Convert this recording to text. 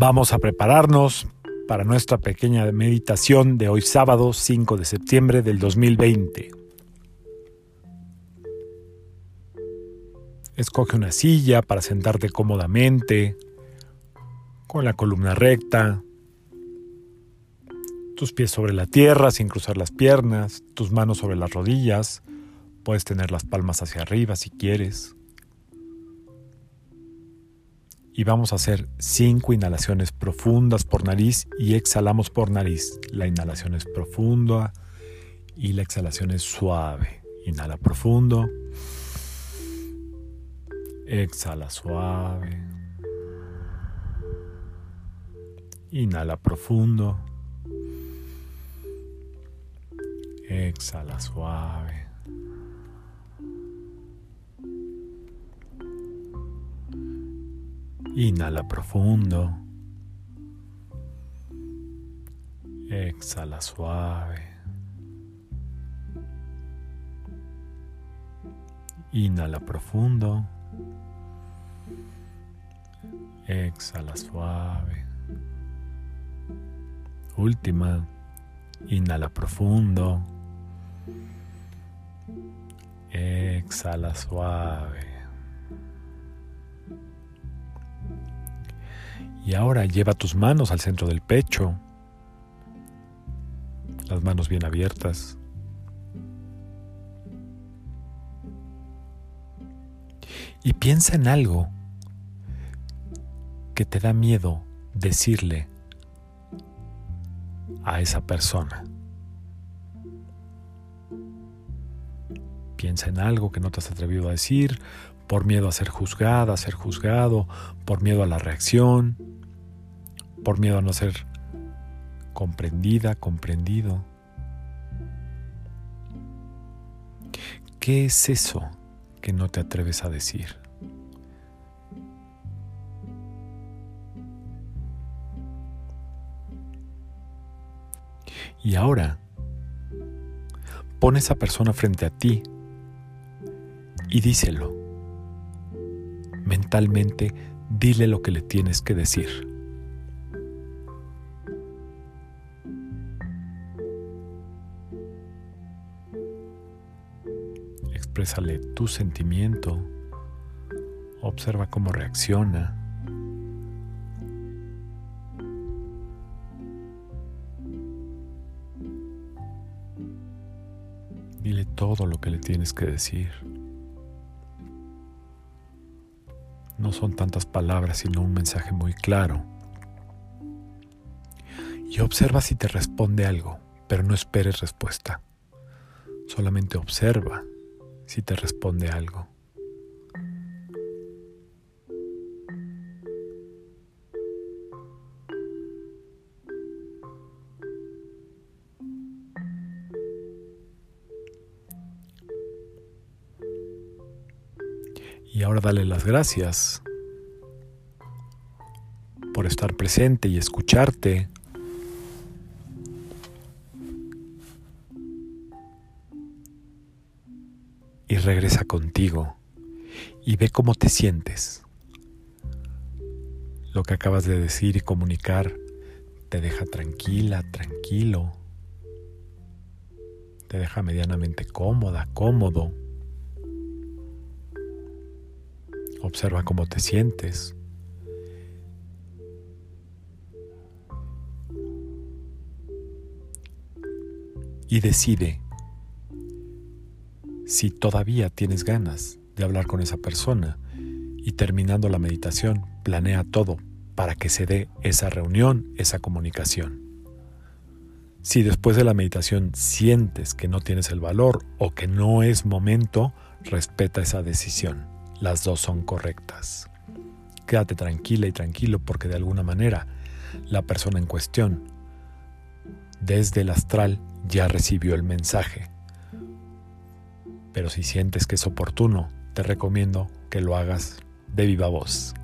Vamos a prepararnos para nuestra pequeña meditación de hoy sábado 5 de septiembre del 2020. Escoge una silla para sentarte cómodamente, con la columna recta, tus pies sobre la tierra sin cruzar las piernas, tus manos sobre las rodillas, puedes tener las palmas hacia arriba si quieres. Y vamos a hacer cinco inhalaciones profundas por nariz y exhalamos por nariz. La inhalación es profunda y la exhalación es suave. Inhala profundo. Exhala suave. Inhala profundo. Exhala suave. Inhala profundo. Exhala suave. Inhala profundo. Exhala suave. Última. Inhala profundo. Exhala suave. Y ahora lleva tus manos al centro del pecho, las manos bien abiertas. Y piensa en algo que te da miedo decirle a esa persona. Piensa en algo que no te has atrevido a decir por miedo a ser juzgada, a ser juzgado, por miedo a la reacción, por miedo a no ser comprendida, comprendido. ¿Qué es eso que no te atreves a decir? Y ahora, pon esa persona frente a ti y díselo. Mentalmente, dile lo que le tienes que decir. Exprésale tu sentimiento, observa cómo reacciona. Dile todo lo que le tienes que decir. No son tantas palabras, sino un mensaje muy claro. Y observa si te responde algo, pero no esperes respuesta. Solamente observa si te responde algo. Y ahora dale las gracias por estar presente y escucharte. Y regresa contigo y ve cómo te sientes. Lo que acabas de decir y comunicar te deja tranquila, tranquilo. Te deja medianamente cómoda, cómodo. Observa cómo te sientes. Y decide si todavía tienes ganas de hablar con esa persona y terminando la meditación planea todo para que se dé esa reunión, esa comunicación. Si después de la meditación sientes que no tienes el valor o que no es momento, respeta esa decisión las dos son correctas. Quédate tranquila y tranquilo porque de alguna manera la persona en cuestión desde el astral ya recibió el mensaje. Pero si sientes que es oportuno, te recomiendo que lo hagas de viva voz.